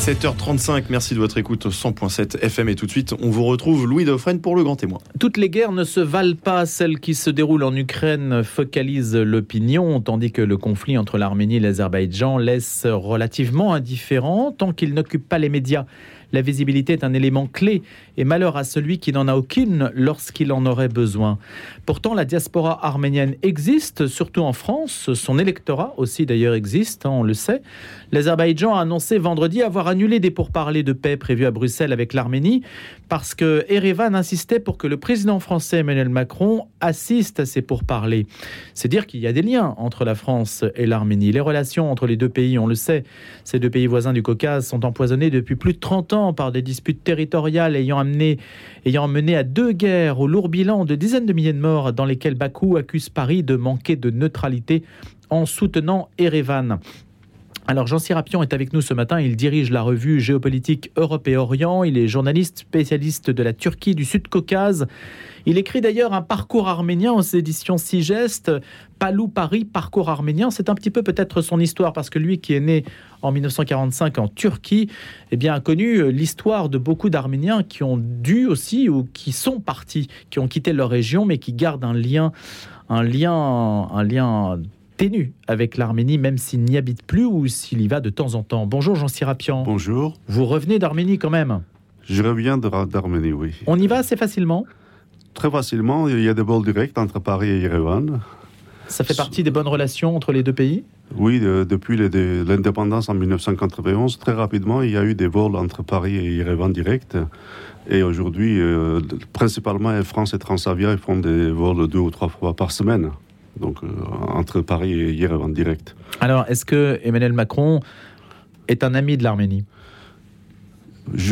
7h35, merci de votre écoute au 100.7 FM et tout de suite on vous retrouve Louis Dauphren pour le grand témoin. Toutes les guerres ne se valent pas, celle qui se déroule en Ukraine focalise l'opinion, tandis que le conflit entre l'Arménie et l'Azerbaïdjan laisse relativement indifférent tant qu'il n'occupe pas les médias. La visibilité est un élément clé et malheur à celui qui n'en a aucune lorsqu'il en aurait besoin. Pourtant, la diaspora arménienne existe, surtout en France. Son électorat aussi d'ailleurs existe, hein, on le sait. L'Azerbaïdjan a annoncé vendredi avoir annulé des pourparlers de paix prévus à Bruxelles avec l'Arménie parce que Erevan insistait pour que le président français Emmanuel Macron assiste à ces pourparlers. C'est dire qu'il y a des liens entre la France et l'Arménie. Les relations entre les deux pays, on le sait, ces deux pays voisins du Caucase sont empoisonnés depuis plus de 30 ans par des disputes territoriales ayant, amené, ayant mené à deux guerres au lourd bilan de dizaines de milliers de morts dans lesquelles Bakou accuse Paris de manquer de neutralité en soutenant Erevan. Alors Jean Sirapion est avec nous ce matin, il dirige la revue géopolitique Europe et Orient, il est journaliste spécialiste de la Turquie, du Sud-Caucase. Il écrit d'ailleurs un parcours arménien aux éditions Sigest, Palou Paris, parcours arménien. C'est un petit peu peut-être son histoire parce que lui qui est né en 1945 en Turquie, eh bien, a connu l'histoire de beaucoup d'Arméniens qui ont dû aussi ou qui sont partis, qui ont quitté leur région mais qui gardent un lien, un lien, un lien ténu avec l'Arménie, même s'il n'y habite plus ou s'il y va de temps en temps. Bonjour Jean Sirapian. Bonjour. Vous revenez d'Arménie quand même Je reviens d'Arménie, oui. On y va assez facilement? Très facilement. Il y a des vols directs entre Paris et Yerevan. Ça fait partie des bonnes relations entre les deux pays? Oui, depuis l'indépendance en 1991, très rapidement, il y a eu des vols entre Paris et Yerevan directs. Et aujourd'hui, euh, principalement, France et Transavia font des vols deux ou trois fois par semaine donc euh, entre Paris et en direct. Alors, est-ce que Emmanuel Macron est un ami de l'Arménie?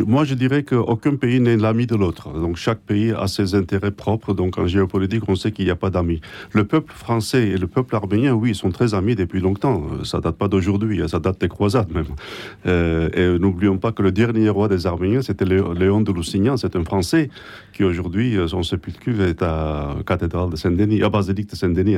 Moi, je dirais qu'aucun pays n'est l'ami de l'autre. Donc, chaque pays a ses intérêts propres. Donc, en géopolitique, on sait qu'il n'y a pas d'amis. Le peuple français et le peuple arménien, oui, ils sont très amis depuis longtemps. Ça date pas d'aujourd'hui, hein, ça date des croisades même. Euh, et n'oublions pas que le dernier roi des Arméniens, c'était Léon de Lusignan. C'est un Français qui, aujourd'hui, euh, son sépulcre est à la cathédrale de Saint-Denis, à basilique de Saint-Denis,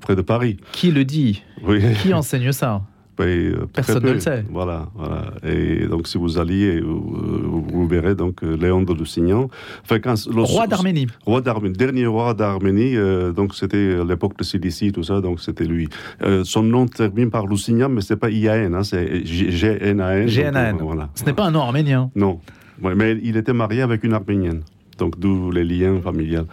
près de Paris. Qui le dit? Oui. Qui enseigne ça? Euh, Personne ne le sait. Voilà, voilà. Et donc, si vous alliez, vous, verrez donc euh, Léon de Lusignan. Enfin, roi d'Arménie. Roi d'Arménie. Dernier roi d'Arménie. Euh, donc, c'était l'époque de Cilicie, tout ça. Donc, c'était lui. son nom termine par Lusignan, mais c'est pas IAN, hein, c'est GNAN. GNAN. Voilà. Ce n'est pas un nom arménien. Non. mais il était marié avec une arménienne. Donc, d'où les liens familiaux.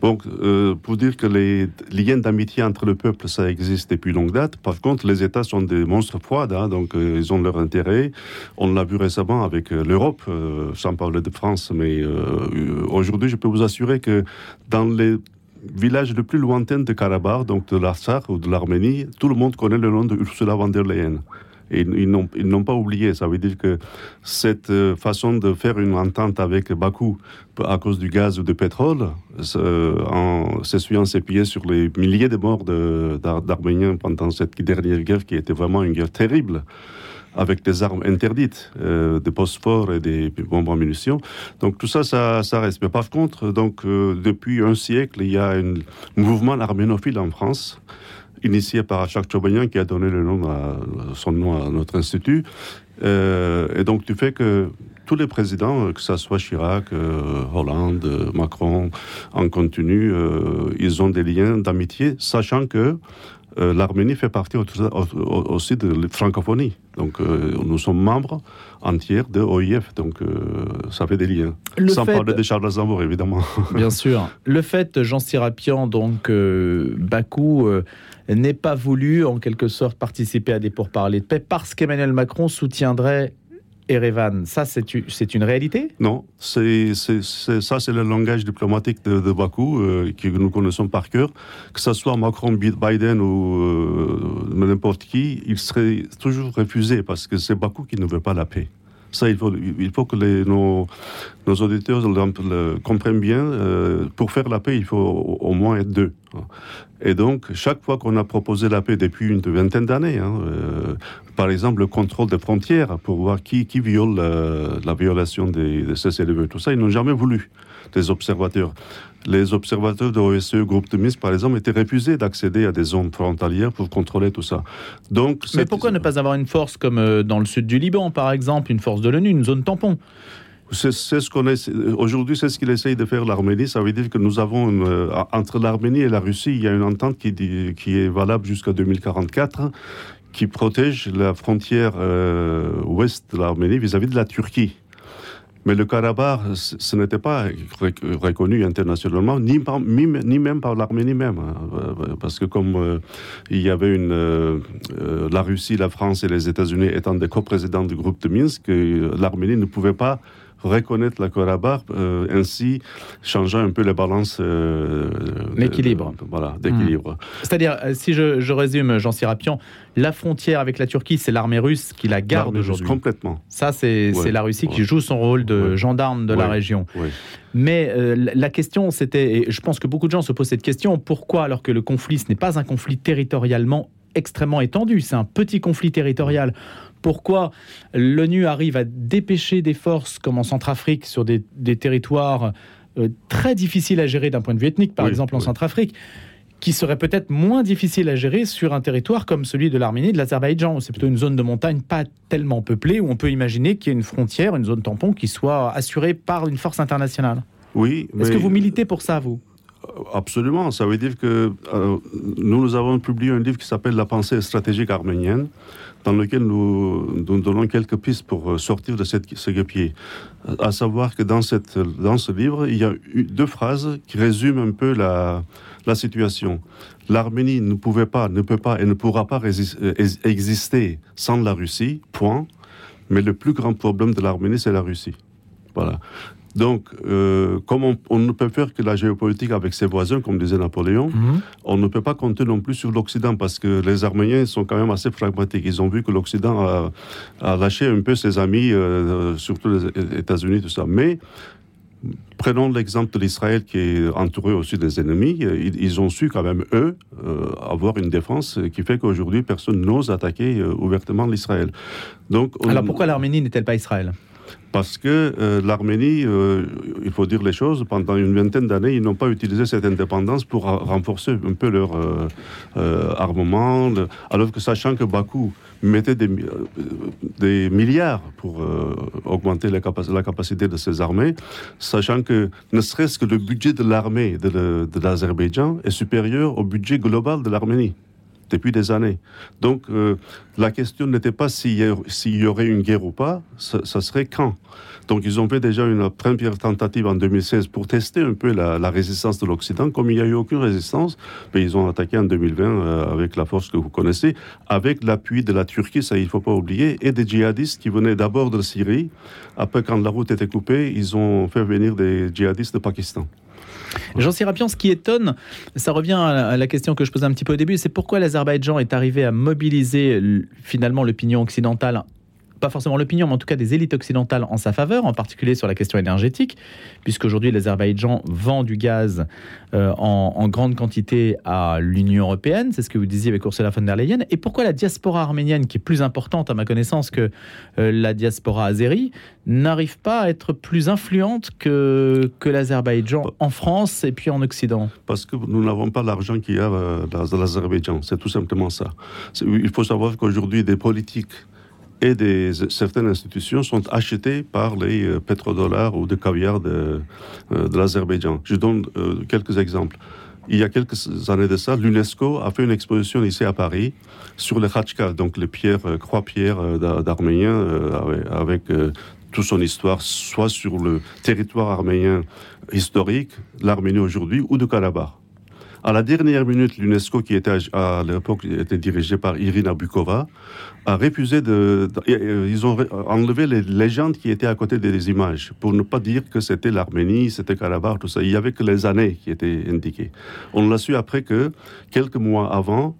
Donc, euh, pour dire que les liens d'amitié entre le peuple, ça existe depuis longue date. Par contre, les États sont des monstres froides, hein, donc euh, ils ont leur intérêt. On l'a vu récemment avec euh, l'Europe, sans parler de France, mais aujourd'hui, je peux vous assurer que dans les villages les plus lointains de Karabakh, donc de l'Arsar ou de l'Arménie, tout le monde connaît le nom de Ursula von der Leyen. Ils n'ont pas oublié. Ça veut dire que cette euh, façon de faire une entente avec Bakou à cause du gaz ou du pétrole, en s'essuyant ses pieds sur les milliers de morts d'Arméniens pendant cette dernière guerre qui était vraiment une guerre terrible avec des armes interdites, euh, des phosphores et des bombes en munitions. Donc tout ça, ça, reste. Mais par contre, euh, depuis un siècle, il y a un mouvement arménophile en France initié par Jacques Chobanian qui a donné le nom à, son nom à notre institut. Euh, et donc, tu fais que tous les présidents, que ce soit Chirac, euh, Hollande, Macron, en continu, euh, ils ont des liens d'amitié, sachant que l'Arménie fait partie aussi de la francophonie. Donc, nous sommes membres entiers de OIF, donc ça fait des liens. Sans parler de Charles Aznavour, évidemment. Bien sûr. Le fait, Jean Sirapian, donc Bakou n'ait pas voulu, en quelque sorte, participer à des pourparlers de paix parce qu'Emmanuel Macron soutiendrait Erevan. Ça, c'est une réalité? Non, c'est ça, c'est le langage diplomatique de, Bakou euh, que nous connaissons par cœur. Que ce soit Macron, Biden ou euh, n'importe qui, il serait toujours refusé parce que c'est Bakou qui ne veut pas la paix. Ça, il faut, il que nos, nos, auditeurs comprennent bien. Euh, pour faire la paix, il faut au, moins être deux. Et donc, chaque fois qu'on a proposé la paix depuis une vingtaine d'années, hein, euh, par exemple, le contrôle des frontières pour voir qui, qui viole euh, la violation des, des cessez-le-feu, tout ça, ils n'ont jamais voulu des observateurs. Les observateurs de l'OSCE, groupe de Minsk, par exemple, étaient refusés d'accéder à des zones frontalières pour contrôler tout ça. Donc, Mais pourquoi ne pas avoir une force comme euh, dans le sud du Liban, par exemple, une force de l'ONU, une zone tampon? C'est ce qu'on Aujourd'hui, c'est ce qu'il essaye de faire l'Arménie. Ça veut dire que nous avons une, euh, entre l'Arménie et la Russie, il y a une entente qui, dit- qui est valable jusqu'à 2044, qui protège la frontière euh, ouest de l'Arménie vis-à-vis de la Turquie. Mais le Karabakh, ce n'était pas rec- reconnu internationalement, ni, par- ni, même par l'Arménie même. hein. Euh, Parce que comme euh, il y avait une, euh, euh, la Russie, la France et les États-Unis étant des coprésidents du groupe de Minsk, euh, l'Arménie ne pouvait pas reconnaître le Karabakh, euh, ainsi changeant un peu les balances euh, de- voilà, d'équilibre. C'est-à-dire, euh, si je, je résume, Jean Sirapian, la frontière avec la Turquie, c'est l'armée russe qui la garde aujourd'hui. Complètement. Ça, c'est Ouais. la Russie qui joue son rôle de Ouais. gendarme de la région. Mais euh, la- la question, c'était, et je pense que beaucoup de gens se posent cette question, pourquoi, alors que le conflit, ce n'est pas un conflit territorialement extrêmement étendu, c'est un petit conflit territorial, pourquoi l'ONU arrive à dépêcher des forces comme en Centrafrique sur des, des territoires euh, très difficiles à gérer d'un point de vue ethnique, par Oui, exemple en oui. Centrafrique qui seraient peut-être moins difficiles à gérer sur un territoire comme celui de l'Arménie et de l'Azerbaïdjan. où C'est plutôt une zone de montagne pas tellement peuplée où on peut imaginer qu'il y ait une frontière, une zone tampon qui soit assurée par une force internationale. Oui, Est-ce que vous militez pour ça, vous? Absolument, ça veut dire que euh, nous, nous avons publié un livre qui s'appelle La pensée stratégique arménienne, dans lequel nous, donnons quelques pistes pour euh, sortir de cette, ce guépier. À savoir que dans, cette, dans ce livre, il y a eu deux phrases qui résument un peu la, la situation. L'Arménie ne pouvait pas, ne peut pas et ne pourra pas euh, ex- exister sans la Russie, point. Mais le plus grand problème de l'Arménie, c'est la Russie. Voilà. Donc, euh, comme on, on ne peut faire que la géopolitique avec ses voisins, comme disait Napoléon, on ne peut pas compter non plus sur l'Occident parce que les Arméniens sont quand même assez pragmatiques. Ils ont vu que l'Occident a, a lâché un peu ses amis, euh, surtout les États-Unis, tout ça. Mais prenons l'exemple de l'Israël qui est entouré aussi des ennemis. Ils, ils ont su quand même, eux, euh, avoir une défense qui fait qu'aujourd'hui, personne n'ose attaquer euh, ouvertement l'Israël. Donc, on- Alors pourquoi l'Arménie n'est-elle pas Israël? Parce que euh, l'Arménie, euh, il faut dire les choses, pendant une vingtaine d'années, ils n'ont pas utilisé cette indépendance pour renforcer un peu leur euh, armement, alors que sachant que Bakou mettait des, mi- des milliards pour augmenter la, la capacité de ses armées, sachant que ne serait-ce que le budget de l'armée de l'Azerbaïdjan est supérieur au budget global de l'Arménie depuis des années. Donc euh, la question n'était pas s'il y, aurait une guerre ou pas, ça, serait quand. Donc ils ont fait déjà une première tentative en 2016 pour tester un peu la, résistance de l'Occident. Comme il n'y a eu aucune résistance, mais ils ont attaqué en 2020 euh, avec la force que vous connaissez, avec l'appui de la Turquie, ça il ne faut pas oublier, et des djihadistes qui venaient d'abord de Syrie. Après, quand la route était coupée, ils ont fait venir des djihadistes de Pakistan. Jean Sirapian, ce qui étonne, ça revient à la- question que je posais un petit peu au début, c'est pourquoi l'Azerbaïdjan est arrivé à mobiliser finalement l'opinion occidentale pas forcément l'opinion, mais en tout cas des élites occidentales en sa faveur, en particulier sur la question énergétique, puisqu'aujourd'hui l'Azerbaïdjan vend du gaz euh, en, grande quantité à l'Union européenne, c'est ce que vous disiez avec Ursula von der Leyen. Et pourquoi la diaspora arménienne, qui est plus importante à ma connaissance que euh, la diaspora azérie, n'arrive pas à être plus influente que, l'Azerbaïdjan en France et puis en Occident? Parce que nous n'avons pas l'argent qu'il y a euh, dans l'Azerbaïdjan. C'est tout simplement ça. Il faut savoir qu'aujourd'hui, des politiques et certaines institutions sont achetées par les euh, pétrodollars ou de caviar de, euh, l'Azerbaïdjan. Je donne euh, quelques exemples. Il y a quelques années de ça, l'UNESCO a fait une exposition ici à Paris sur les Khachkar, donc les pierres, croix-pierres d'Ar- d'Arméniens avec, toute son histoire, soit sur le territoire arménien historique, l'Arménie aujourd'hui, ou de Karabakh. À la dernière minute, l'UNESCO, qui était à, l'époque était dirigée par Irina Bukova, a refusé de. de- euh, ils ont ré- enlevé les légendes qui étaient à côté des images pour ne pas dire que c'était l'Arménie, c'était Karabakh, tout ça. Il y avait que les années qui étaient indiquées. On l'a su après que quelques mois avant.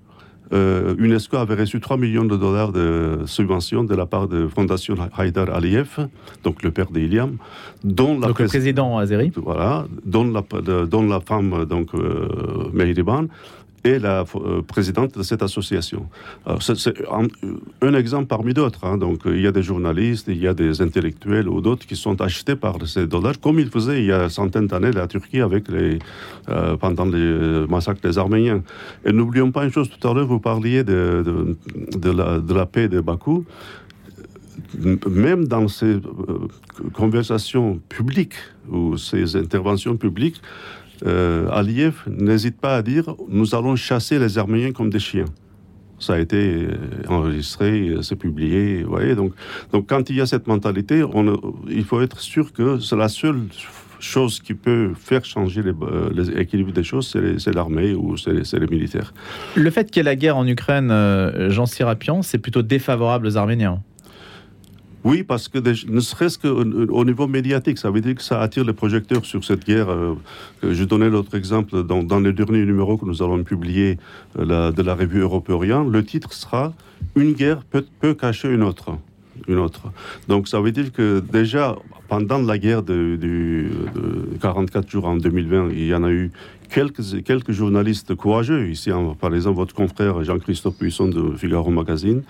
Euh, UNESCO avait reçu 3 millions de dollars de subventions de la part de Fondation Haïdar Aliyev, donc le père d'Iliam, dont la Donc le prés- président azéri voilà, dont la, de- dont la femme, donc, euh, Mehriban, est la euh, présidente de cette association. C'est un, un, exemple parmi d'autres. Hein. Donc, il y a des journalistes, il y a des intellectuels ou d'autres qui sont achetés par ces dollars, comme il faisait il y a centaines d'années la Turquie avec les, euh, pendant les massacres des Arméniens. Et n'oublions pas une chose, tout à l'heure, vous parliez de, de, la, paix de Bakou même dans ces euh, conversations publiques ou ces interventions publiques, euh, Aliyev n'hésite pas à dire nous allons chasser les Arméniens comme des chiens. Ça a été euh, enregistré, c'est publié. Vous voyez, donc, donc, quand il y a cette mentalité, il faut être sûr que c'est la seule chose qui peut faire changer les, équilibres des choses, c'est l'armée ou c'est les militaires. Le fait qu'il y ait la guerre en Ukraine, Jean Sirapian, c'est plutôt défavorable aux Arméniens oui, parce que ne serait-ce qu'au niveau médiatique, ça veut dire que ça attire les projecteurs sur cette guerre. Euh, je donnais l'autre exemple dans, dans le dernier numéro que nous allons publier euh, de la revue Européen. Le titre sera Une guerre peut, peut cacher une autre une autre. Donc ça veut dire que déjà, pendant la guerre de, de, 44 jours en 2020, il y en a eu quelques, journalistes courageux. Ici, par exemple, votre confrère Jean-Christophe Puisson de Figaro Magazine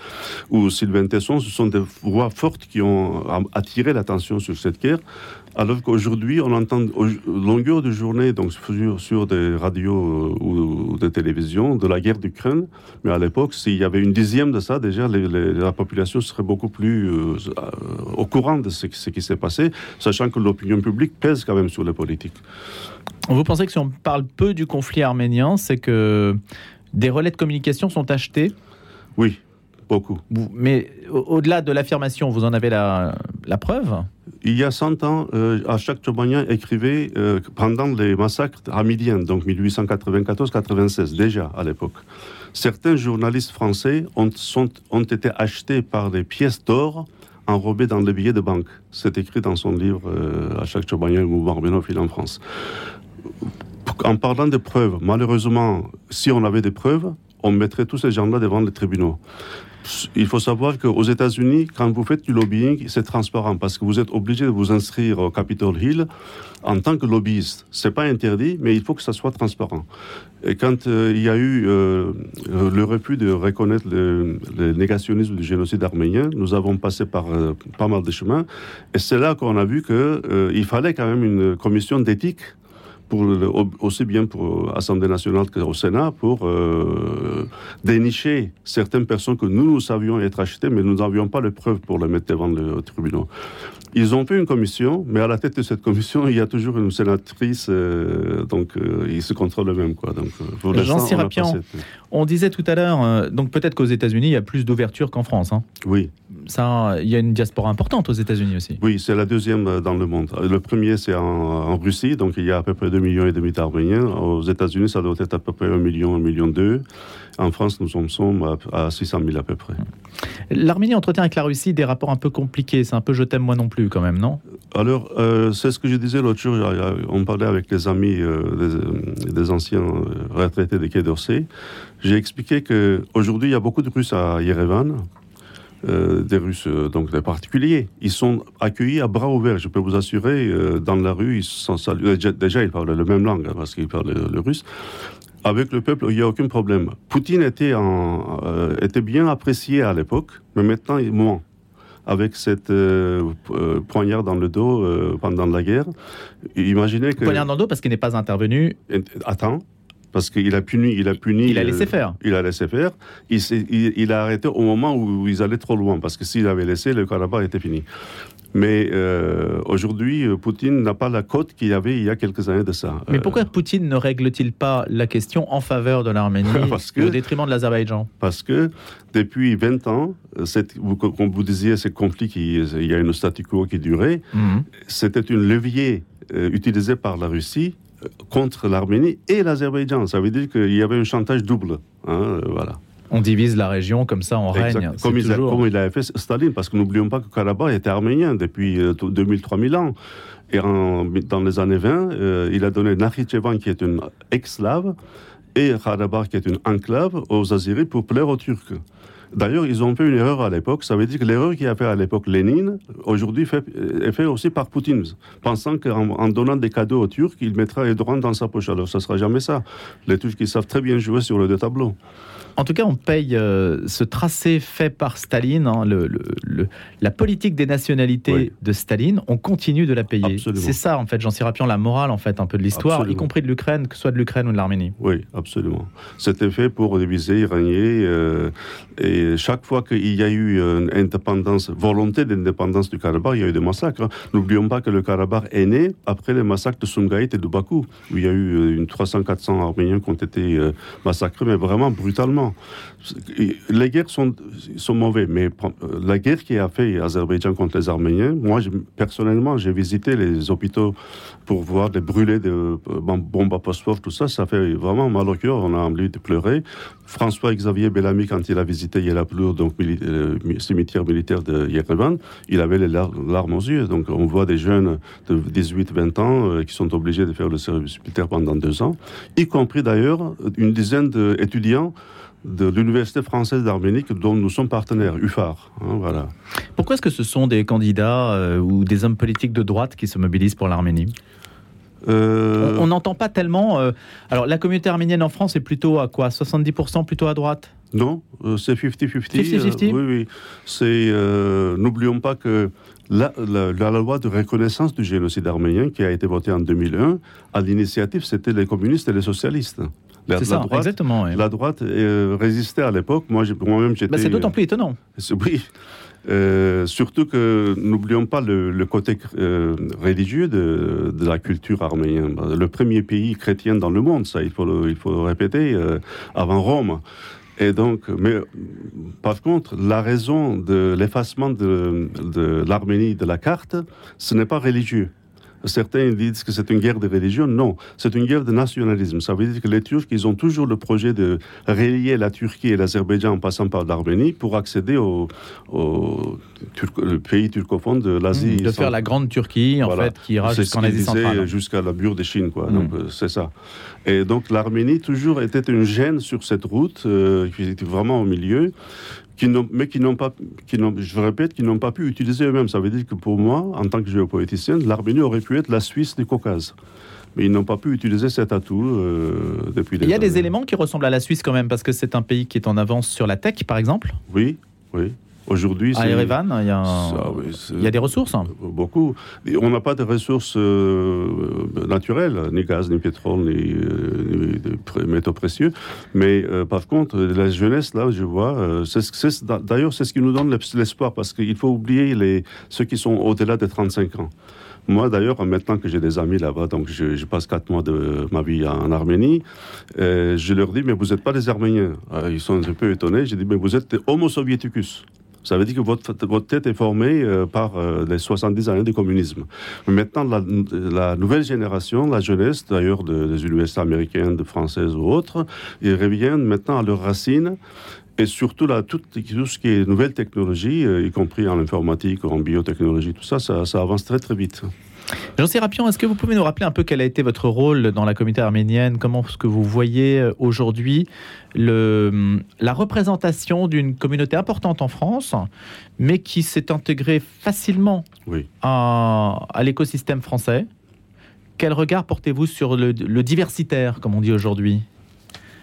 ou Sylvain Tesson, ce sont des voix fortes qui ont attiré l'attention sur cette guerre. Alors qu'aujourd'hui, on entend longueur de journée, donc sur, des radios euh, ou, des télévisions, de la guerre d'Ukraine. Mais à l'époque, s'il y avait une dixième de ça, déjà, la population serait beaucoup plus euh, au courant de ce qui s'est passé, sachant que l'opinion publique pèse quand même sur les politiques. Vous pensez que si on parle peu du conflit arménien, c'est que des relais de communication sont achetés Oui, beaucoup. Mais au-delà de l'affirmation, vous en avez la, preuve il y a 100 ans, euh, Achak écrivait euh, pendant les massacres hamidiens, donc 1894-96, déjà à l'époque. Certains journalistes français ont, sont, ont été achetés par des pièces d'or enrobées dans les billets de banque. C'est écrit dans son livre euh, Chobanian, le mouvement arménophile en France. En parlant de preuves, malheureusement, si on avait des preuves, on mettrait tous ces gens-là devant les tribunaux il faut savoir qu'aux États-Unis, quand vous faites du lobbying, c'est transparent parce que vous êtes obligé de vous inscrire au Capitol Hill en tant que lobbyiste. C'est pas interdit, mais il faut que ça soit transparent. Et quand euh, il y a eu euh, le refus de reconnaître le, négationnisme du génocide arménien, nous avons passé par euh, pas mal de chemins. Et c'est là qu'on a vu qu'il fallait quand même une commission d'éthique pour aussi bien pour l'Assemblée nationale qu'au Sénat, pour euh, dénicher certaines personnes que nous, nous savions être achetées, mais nous n'avions pas les preuves pour les mettre devant le tribunal. Ils ont fait une commission, mais à la tête de cette commission, il y a toujours une sénatrice, euh, donc euh, ils se contrôlent eux-mêmes. Jean Sirapian, on, disait tout à l'heure, donc peut-être qu'aux États-Unis, il y a plus d'ouverture qu'en France. Hein. Oui. Ça, il y a une diaspora importante aux États-Unis aussi. Oui, c'est la deuxième dans le monde. Le premier, c'est en, en Russie, donc il y a à peu près 2 millions et demi d'Arméniens. Aux États-Unis, ça doit être à peu près 1 million, 1 million 2. En France, nous en sommes à 600 000 à peu près. L'Arménie entretient avec la Russie des rapports un peu compliqués. C'est un peu je t'aime moi non plus quand même, non? Alors, euh, c'est ce que je disais l'autre jour. On parlait avec les amis euh, des, anciens euh, retraités de Quai d'Orsay. J'ai expliqué qu'aujourd'hui, il y a beaucoup de Russes à Yerevan. des Russes, donc des particuliers. Ils sont accueillis à bras ouverts, je peux vous assurer. dans la rue, ils sont salués. Déjà, ils parlent la même langue, hein, parce qu'ils parlent le, russe avec le peuple, il n'y a aucun problème. Poutine était, en, euh, était bien apprécié à l'époque, mais maintenant, il moins. Avec cette euh, euh, poignard dans le dos pendant la guerre. Imaginez que. Poignard dans le dos parce qu'il n'est pas intervenu. Attends parce qu'il a puni, il a puni. Il a laissé faire. il a laissé faire. Il, il, a arrêté au moment où ils allaient trop loin, parce que s'il avait laissé, le Karabakh était fini. Mais euh, aujourd'hui, euh, Poutine n'a pas la cote qu'il y avait il y a quelques années de ça. Mais pourquoi euh, Poutine ne règle-t-il pas la question en faveur de l'Arménie au détriment de l'Azerbaïdjan? Parce que depuis 20 ans, cette, comme vous disiez, ces conflits, qui, il y a une statu quo qui durait, mhm. c'était une levier utilisé par la Russie contre l'Arménie et l'Azerbaïdjan. Ça veut dire qu'il y avait un chantage double. Hein, voilà on divise la région comme ça, on règne. Comme il, comme il, avait fait Staline, parce que n'oublions pas que Karabakh était arménien depuis 2000-3000 euh, ans. Et dans les années 20, euh, il a donné Nakhichevan, qui est une ex-slave, et Karabakh, qui est une enclave, aux Azeris pour plaire aux Turcs. D'ailleurs, ils ont fait une erreur à l'époque. Ça veut dire que l'erreur qui a fait à l'époque Lénine, aujourd'hui, fait, est fait aussi par Poutine, pensant qu'en en donnant des cadeaux aux Turcs, il mettra Erdogan dans sa poche. Alors, ça ne sera jamais ça. Les Turcs, ils savent très bien jouer sur les deux tableaux. En tout cas, on paye euh, ce tracé fait par Staline, hein, le, la politique des nationalités de Staline, on continue de la payer. C'est ça, en fait, Jean Sirapian, la morale, en fait, un peu de l'histoire, y compris de l'Ukraine, que ce soit de l'Ukraine ou de l'Arménie. Oui, absolument. C'était fait pour diviser, régner. Euh, et chaque fois qu'il y a eu une indépendance, volonté d'indépendance du Karabakh, il y a eu des massacres. Hein. N'oublions pas que le Karabakh est né après les massacres de Sumgait et de Bakou, où il y a eu euh, une 300-400 Arméniens qui ont été massacrés, mais vraiment brutalement. Les guerres sont, sont mauvais, mais la guerre qui a fait Azerbaïdjan contre les Arméniens, moi personnellement, j'ai visité les hôpitaux pour voir des brûlés de euh, bombes à phosphore, tout ça, ça fait vraiment mal au cœur, on a envie de pleurer. François-Xavier Bellamy, quand il a visité Yelapur, donc le euh, cimetière militaire de Yerevan, il avait les larmes aux yeux. Donc on voit des jeunes de 18-20 ans euh, qui sont obligés de faire le service militaire pendant deux ans, y compris d'ailleurs une dizaine d'étudiants de l'Université française d'Arménie dont nous sommes partenaires, UFAR. Hein, voilà. Pourquoi est-ce que ce sont des candidats euh, ou des hommes politiques de droite qui se mobilisent pour l'Arménie? Euh, On n'entend pas tellement. Euh, alors, la communauté arménienne en France est plutôt à quoi 70% plutôt à droite? Non, c'est 50-50. oui, oui. C'est. N'oublions pas que la, la, loi de reconnaissance du génocide arménien qui a été votée en 2001, à l'initiative, c'était les communistes et les socialistes. La, ça, droite, exactement. La droite euh, résistait à l'époque. Moi, moi-même, j'étais. Bah, c'est d'autant plus étonnant. oui. Euh, surtout que n'oublions pas le, côté euh, religieux de, la culture arménienne. Le premier pays chrétien dans le monde, ça, il faut le, il faut répéter, avant Rome. Et donc, mais par contre, la raison de l'effacement de l'Arménie de la carte, ce n'est pas religieux. Certains disent que c'est une guerre de religion. Non, c'est une guerre de nationalisme. Ça veut dire que les Turcs, ils ont toujours le projet de relier la Turquie et l'Azerbaïdjan en passant par l'Arménie pour accéder au, pays turcophone de l'Asie. de faire la grande Turquie, en fait, qui ira jusqu'en Asie centrale. Jusqu'à la bure de Chine, quoi. Donc, mm. euh, c'est ça. Et donc, l'Arménie, toujours, était une gêne sur cette route, euh, qui était vraiment au milieu qui mais qui n'ont pas, qui je répète, qui n'ont pas pu utiliser eux-mêmes. Ça veut dire que pour moi, en tant que géopoliticien, l'Arménie aurait pu être la Suisse du Caucase. Mais ils n'ont pas pu utiliser cet atout euh, depuis Il y a des éléments qui ressemblent à la Suisse quand même, parce que c'est un pays qui est en avance sur la tech, par exemple Oui, oui. Aujourd'hui, à Erevan, il y, a il y a des ressources. Beaucoup. On n'a pas de ressources euh, naturelles, ni gaz, ni pétrole, ni, euh, métaux précieux. Mais euh, par contre, la jeunesse, là, je vois, d'ailleurs, c'est ce qui nous donne l'espoir, parce qu'il faut oublier les, ceux qui sont au-delà de 35 ans. Moi, d'ailleurs, maintenant que j'ai des amis là-bas, donc je, passe quatre mois de ma vie en Arménie, je leur dis, mais vous n'êtes pas des Arméniens. ils sont un peu étonnés. Je dis, mais vous êtes des Homo soviéticus. Ça veut dire que votre, votre tête est formée euh, par euh, les 70 années de communisme. Maintenant, la, nouvelle génération, la jeunesse d'ailleurs des universités américaines, françaises ou autres, ils reviennent maintenant à leurs racines et surtout là, tout, tout, ce qui est nouvelle technologie, euh, y compris en informatique, en biotechnologie, tout ça, ça avance très très vite. Jean Sérapion, est-ce que vous pouvez nous rappeler un peu quel a été votre rôle dans la communauté arménienne? Comment est-ce que vous voyez euh, aujourd'hui la représentation d'une communauté importante en France, mais qui s'est intégrée facilement à, l'écosystème français? Quel regard portez-vous sur le, diversitaire, comme on dit aujourd'hui?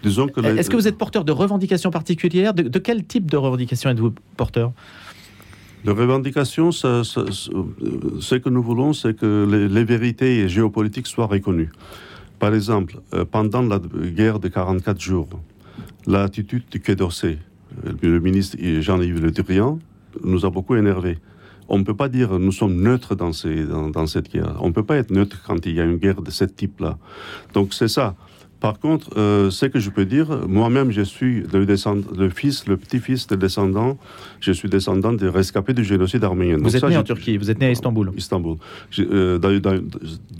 Est-ce que vous êtes porteur de revendications particulières? De, de quel type de revendications êtes-vous porteur? De revendication, ce que nous voulons, c'est que les, vérités géopolitiques soient reconnues. Par exemple, euh, pendant la guerre de 44 jours, l'attitude du Quai d'Orsay, euh, le ministre Jean-Yves Le Drian, nous a beaucoup énervés. On ne peut pas dire nous sommes neutres dans cette guerre. On ne peut pas être neutre quand il y a une guerre de ce type-là. Donc c'est ça. Par contre, euh, ce que je peux dire, moi-même, je suis le, le fils, le petit-fils des descendants, je suis descendant des rescapés du génocide arménien. Vous êtes né en Turquie, vous êtes né à Istanbul. Istanbul. Euh, dans,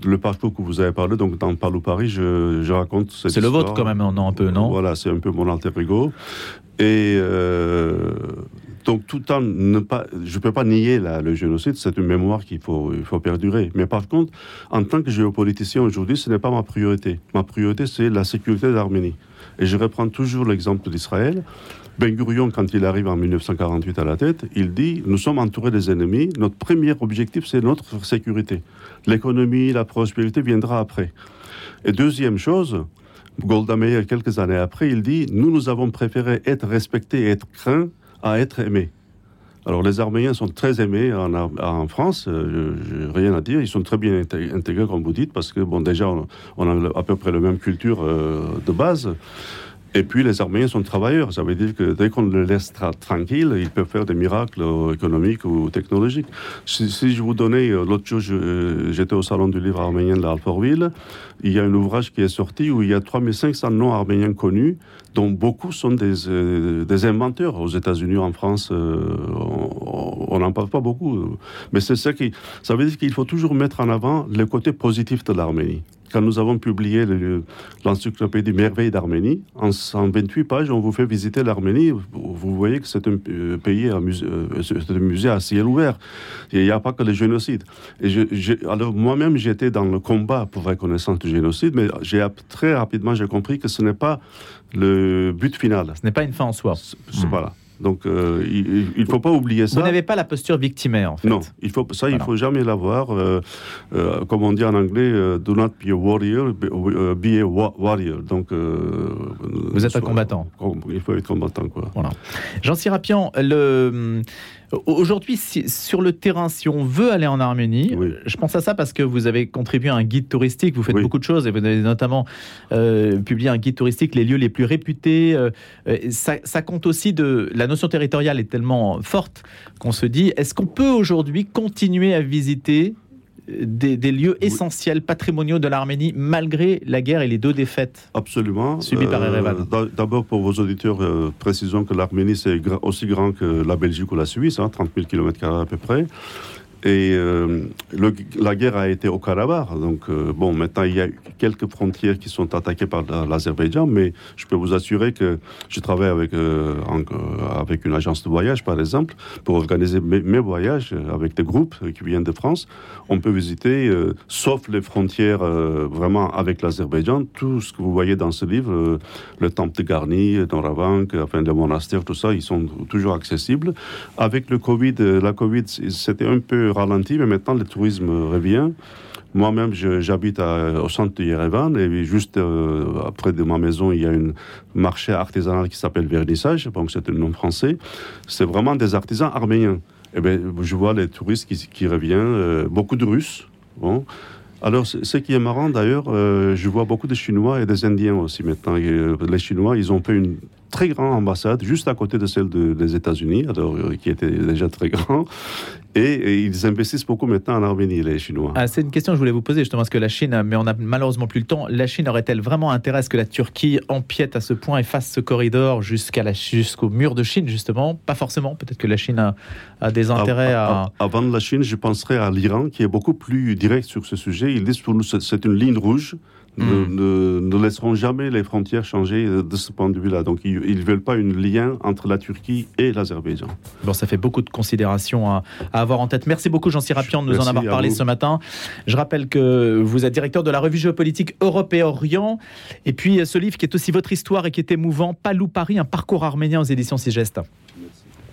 le parcours que vous avez parlé, donc dans Parlou Paris, je, je raconte C'est le vôtre quand même, non, un peu, non Voilà, c'est un peu mon alter ego. Et euh, donc, tout en ne pas, je peux pas nier le génocide, c'est une mémoire qu'il faut, il faut perdurer. Mais par contre, en tant que géopoliticien aujourd'hui, ce n'est pas ma priorité. Ma priorité, c'est la sécurité de l'Arménie. Et je reprends toujours l'exemple d'Israël. Ben Gurion, quand il arrive en 1948 à la tête, il dit Nous sommes entourés des ennemis, notre premier objectif, c'est notre sécurité. L'économie, la prospérité viendra après. Et deuxième chose, Golda Meir, quelques années après, il dit Nous, nous avons préféré être respectés et être craints à être aimés. Alors les Arméniens sont très aimés en, France, euh, rien à dire, ils sont très bien intégrés comme vous dites, parce que bon déjà on, a à peu près la même culture euh, de base. Et puis les Arméniens sont travailleurs. Ça veut dire que dès qu'on les laisse tranquilles, ils peuvent faire des miracles économiques ou technologiques. Si, je vous donnais, euh, l'autre jour, j'étais au salon du livre arménien de l'Alfortville, il y a un ouvrage qui est sorti où il y a 3500 noms arméniens connus, dont beaucoup sont des, euh, des inventeurs. Aux États-Unis, en France, euh, on n'en parle pas beaucoup. Mais c'est ça qui. Ça veut dire qu'il faut toujours mettre en avant le côté positif de l'Arménie quand nous avons publié l'encyclopédie Merveilles d'Arménie, en 128 pages, on vous fait visiter l'Arménie. Vous voyez que c'est un euh, pays, un musée, un musée à ciel ouvert. Il n'y a pas que le génocide. Et alors moi-même, j'étais dans le combat pour reconnaissance du génocide, mais j'ai très rapidement j'ai compris que ce n'est pas le but final. Ce n'est pas une fin en soi. Voilà. Donc, euh, il ne faut pas oublier ça. Vous n'avez pas la posture victimaire, en fait. Non, il faut, ça, il ne faut jamais l'avoir. Euh, euh, comme on dit en anglais, do not be a warrior, be a warrior. Donc, vous êtes un combattant. Il faut être combattant, quoi. Voilà. Jean Sirapian, le Aujourd'hui, sur le terrain, si on veut aller en Arménie, je pense à ça parce que vous avez contribué à un guide touristique, vous faites beaucoup de choses et vous avez notamment euh, publié un guide touristique, les lieux les plus réputés. Euh, ça, ça, compte aussi de. La notion territoriale est tellement forte qu'on se dit est-ce qu'on peut aujourd'hui continuer à visiter des, lieux essentiels, patrimoniaux de l'Arménie, malgré la guerre et les deux défaites Absolument. subies par Erevan euh, D'abord, pour vos auditeurs, euh, précisons que l'Arménie, c'est aussi grand que la Belgique ou la Suisse, 30 000 km à peu près. Et euh, la guerre a été au Karabakh. Donc, euh, bon, maintenant, il y a quelques frontières qui sont attaquées par l'Azerbaïdjan, mais je peux vous assurer que je travaille avec, euh, avec une agence de voyage, par exemple, pour organiser mes, voyages avec des groupes qui viennent de France. On peut visiter, sauf les frontières vraiment avec l'Azerbaïdjan, tout ce que vous voyez dans ce livre, le temple de Garni, Ravank, enfin, le monastère, tout ça, ils sont toujours accessibles. Avec le Covid, la Covid, c'était un peu ralenti, mais maintenant le tourisme revient. Moi-même, j'habite au centre de Yerevan et juste euh, près de ma maison, il y a un marché artisanal qui s'appelle Vernissage, donc c'est un nom français. C'est vraiment des artisans arméniens. Et eh bien, je vois les touristes qui, reviennent, euh, beaucoup de Russes. Bon. Alors, ce qui est marrant d'ailleurs, euh, je vois beaucoup de Chinois et des Indiens aussi maintenant. les Chinois, ils ont fait une très grande ambassade juste à côté de celle des États-Unis, alors qui était déjà très grand. Et, ils investissent beaucoup maintenant en Arménie, les Chinois. Ah, c'est une question que je voulais vous poser justement, parce que la Chine, mais on n'a malheureusement plus le temps, la Chine aurait-elle vraiment intérêt à ce que la Turquie empiète à ce point et fasse ce corridor jusqu'à jusqu'au mur de Chine, justement? Pas forcément, peut-être que la Chine a, des intérêts à, Avant de la Chine, je penserais à l'Iran, qui est beaucoup plus direct sur ce sujet. Ils disent pour nous, c'est une ligne rouge ne, ne, laisseront jamais les frontières changer de ce point de vue-là. Donc ils ne veulent pas un lien entre la Turquie et l'Azerbaïdjan. Bon, ça fait beaucoup de considérations à, avoir en tête. Merci beaucoup Jean Sirapian de nous en avoir parlé ce matin. Je rappelle que vous êtes directeur de la revue géopolitique Europe et Orient. Et puis ce livre qui est aussi votre histoire et qui est émouvant, Palou Paris, un parcours arménien aux éditions Sigest.